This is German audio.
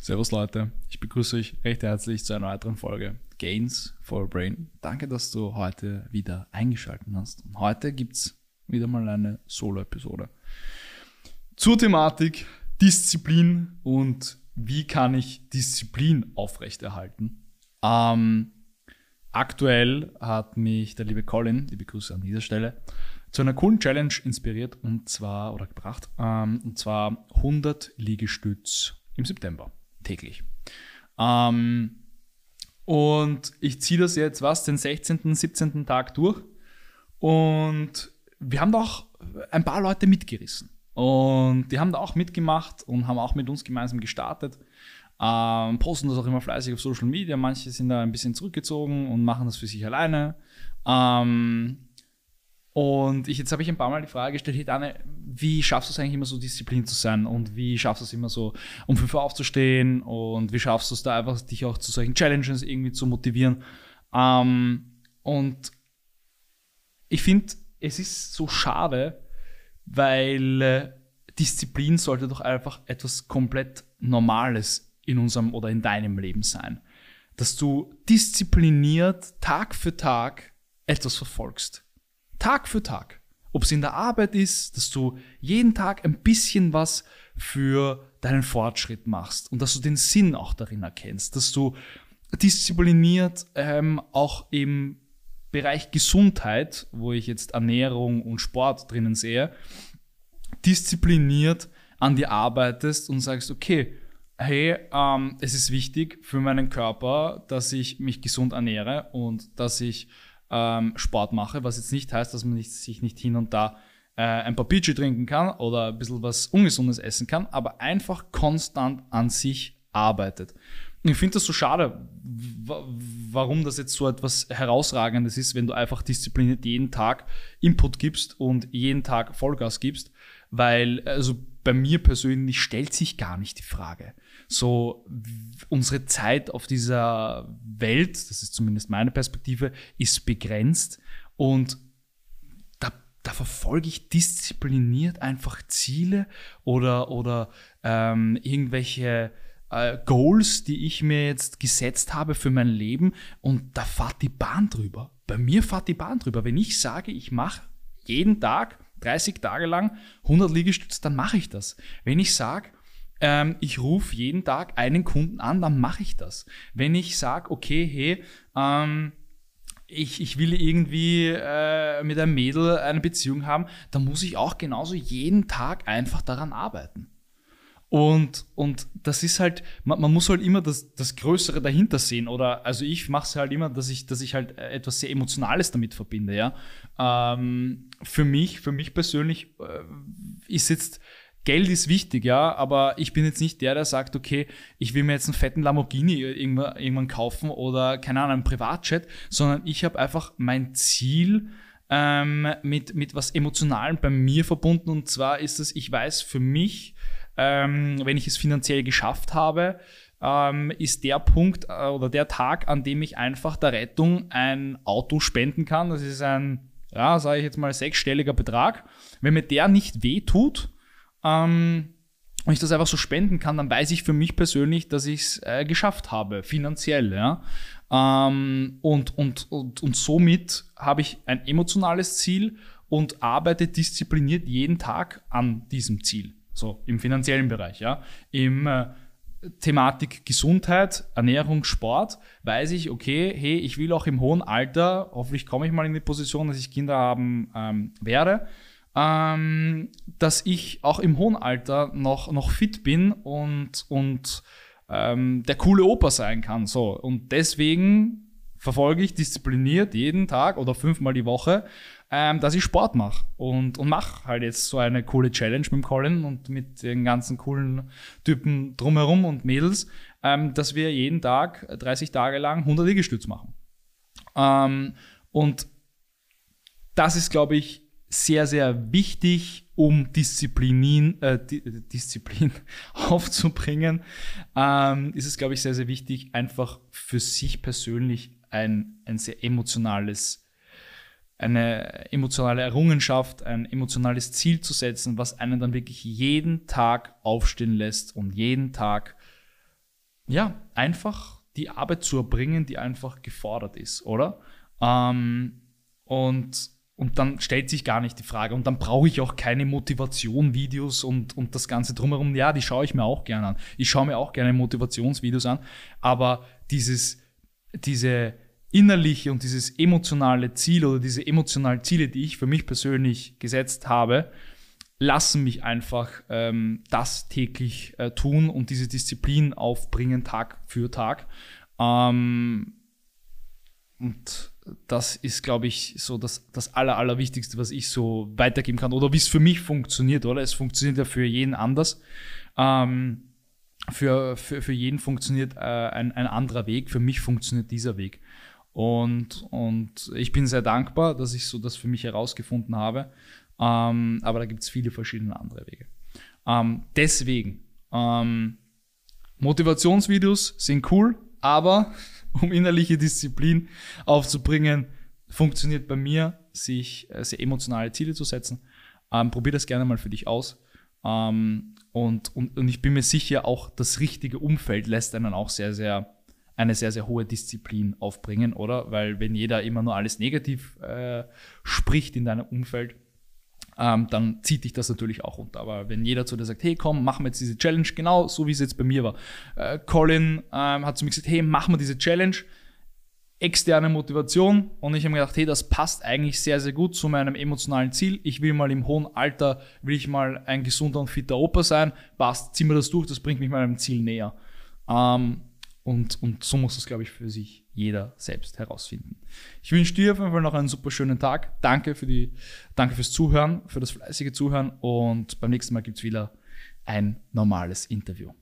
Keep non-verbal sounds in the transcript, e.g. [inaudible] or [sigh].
Servus Leute, ich begrüße euch recht herzlich zu einer weiteren Folge Gains for Brain. Danke, dass du heute wieder eingeschaltet hast. Und heute gibt es wieder mal eine Solo-Episode zur Thematik Disziplin und wie kann ich Disziplin aufrechterhalten. Ähm, aktuell hat mich der liebe Colin, liebe Grüße an dieser Stelle, zu einer coolen Challenge inspiriert und zwar oder gebracht ähm, und zwar 100 Liegestütz im September täglich. Ähm, und ich ziehe das jetzt, was, den 16., 17. Tag durch. Und wir haben da auch ein paar Leute mitgerissen. Und die haben da auch mitgemacht und haben auch mit uns gemeinsam gestartet. Ähm, posten das auch immer fleißig auf Social Media. Manche sind da ein bisschen zurückgezogen und machen das für sich alleine. Ähm, und ich, jetzt habe ich ein paar Mal die Frage gestellt, hey Dane, wie schaffst du es eigentlich immer so Disziplin zu sein und wie schaffst du es immer so, um 5 Uhr aufzustehen und wie schaffst du es da einfach, dich auch zu solchen Challenges irgendwie zu motivieren? Ähm, und ich finde, es ist so schade, weil äh, Disziplin sollte doch einfach etwas komplett Normales in unserem oder in deinem Leben sein. Dass du diszipliniert Tag für Tag etwas verfolgst Tag für Tag. Ob es in der Arbeit ist, dass du jeden Tag ein bisschen was für deinen Fortschritt machst und dass du den Sinn auch darin erkennst, dass du diszipliniert ähm, auch im Bereich Gesundheit, wo ich jetzt Ernährung und Sport drinnen sehe, diszipliniert an dir arbeitest und sagst, okay, hey, ähm, es ist wichtig für meinen Körper, dass ich mich gesund ernähre und dass ich ähm, Sport mache, was jetzt nicht heißt, dass man nicht, sich nicht hin und da äh, ein paar Peachy trinken kann oder ein bisschen was Ungesundes essen kann, aber einfach konstant an sich arbeitet. Ich finde das so schade, warum das jetzt so etwas Herausragendes ist, wenn du einfach diszipliniert jeden Tag Input gibst und jeden Tag Vollgas gibst, weil also bei mir persönlich stellt sich gar nicht die Frage. So, unsere Zeit auf dieser Welt, das ist zumindest meine Perspektive, ist begrenzt und da, da verfolge ich diszipliniert einfach Ziele oder, oder ähm, irgendwelche äh, Goals, die ich mir jetzt gesetzt habe für mein Leben und da fahrt die Bahn drüber. Bei mir fahrt die Bahn drüber. Wenn ich sage, ich mache jeden Tag 30 Tage lang 100 Liegestütze, dann mache ich das. Wenn ich sage, ähm, ich rufe jeden Tag einen Kunden an, dann mache ich das. Wenn ich sage, okay, hey, ähm, ich, ich will irgendwie äh, mit einem Mädel eine Beziehung haben, dann muss ich auch genauso jeden Tag einfach daran arbeiten. Und, und das ist halt, man, man muss halt immer das, das Größere dahinter sehen. Oder also ich mache es halt immer, dass ich, dass ich halt etwas sehr Emotionales damit verbinde, ja. Ähm, für mich, für mich persönlich äh, ist jetzt Geld ist wichtig, ja, aber ich bin jetzt nicht der, der sagt, okay, ich will mir jetzt einen fetten Lamborghini irgendwann, irgendwann kaufen oder, keine Ahnung, einen Privatjet, sondern ich habe einfach mein Ziel ähm, mit, mit was Emotionalem bei mir verbunden und zwar ist es, ich weiß für mich, ähm, wenn ich es finanziell geschafft habe, ähm, ist der Punkt äh, oder der Tag, an dem ich einfach der Rettung ein Auto spenden kann. Das ist ein, ja, sage ich jetzt mal, sechsstelliger Betrag. Wenn mir der nicht weh tut, ähm, und ich das einfach so spenden kann, dann weiß ich für mich persönlich, dass ich es äh, geschafft habe, finanziell. Ja? Ähm, und, und, und, und somit habe ich ein emotionales Ziel und arbeite diszipliniert jeden Tag an diesem Ziel. So im finanziellen Bereich, ja. Im äh, Thematik Gesundheit, Ernährung, Sport, weiß ich, okay, hey, ich will auch im hohen Alter, hoffentlich komme ich mal in die Position, dass ich Kinder haben ähm, werde, ähm, dass ich auch im hohen Alter noch, noch fit bin und, und ähm, der coole Opa sein kann. So. Und deswegen verfolge ich diszipliniert jeden Tag oder fünfmal die Woche, ähm, dass ich Sport mache. Und, und mache halt jetzt so eine coole Challenge mit Colin und mit den ganzen coolen Typen drumherum und Mädels, ähm, dass wir jeden Tag 30 Tage lang 100 Liegestütz machen. Ähm, und das ist, glaube ich, sehr, sehr wichtig, um Disziplin, äh, [laughs] Disziplin aufzubringen, ähm, ist es, glaube ich, sehr, sehr wichtig, einfach für sich persönlich ein, ein sehr emotionales eine emotionale Errungenschaft, ein emotionales Ziel zu setzen, was einen dann wirklich jeden Tag aufstehen lässt und jeden Tag, ja, einfach die Arbeit zu erbringen, die einfach gefordert ist, oder? Ähm, und, und dann stellt sich gar nicht die Frage. Und dann brauche ich auch keine Motivation-Videos und, und das Ganze drumherum. Ja, die schaue ich mir auch gerne an. Ich schaue mir auch gerne Motivationsvideos an. Aber dieses, diese innerliche und dieses emotionale Ziel oder diese emotionalen Ziele, die ich für mich persönlich gesetzt habe, lassen mich einfach ähm, das täglich äh, tun und diese Disziplin aufbringen, Tag für Tag. Ähm, und das ist, glaube ich, so das, das Aller, Allerwichtigste, was ich so weitergeben kann oder wie es für mich funktioniert, oder? Es funktioniert ja für jeden anders. Ähm, für, für, für jeden funktioniert äh, ein, ein anderer Weg. Für mich funktioniert dieser Weg. Und, und ich bin sehr dankbar, dass ich so das für mich herausgefunden habe. Ähm, aber da gibt es viele verschiedene andere Wege. Ähm, deswegen, ähm, Motivationsvideos sind cool, aber [laughs] um innerliche Disziplin aufzubringen, funktioniert bei mir, sich äh, sehr emotionale Ziele zu setzen. Ähm, probier das gerne mal für dich aus. Ähm, und, und, und ich bin mir sicher, auch das richtige Umfeld lässt einen auch sehr, sehr, eine sehr, sehr hohe Disziplin aufbringen, oder? Weil wenn jeder immer nur alles negativ äh, spricht in deinem Umfeld, ähm, dann zieht dich das natürlich auch runter. Aber wenn jeder zu dir sagt, hey komm, machen wir jetzt diese Challenge, genau so wie es jetzt bei mir war. Äh, Colin ähm, hat zu mir gesagt, hey, machen wir diese Challenge, externe Motivation und ich habe mir gedacht, hey, das passt eigentlich sehr, sehr gut zu meinem emotionalen Ziel. Ich will mal im hohen Alter, will ich mal ein gesunder und fitter Opa sein, passt, ziehen wir das durch, das bringt mich meinem Ziel näher. Ähm, und, und so muss das, glaube ich, für sich jeder selbst herausfinden. Ich wünsche dir auf jeden Fall noch einen super schönen Tag. Danke, für die, danke fürs Zuhören, für das fleißige Zuhören und beim nächsten Mal gibt es wieder ein normales Interview.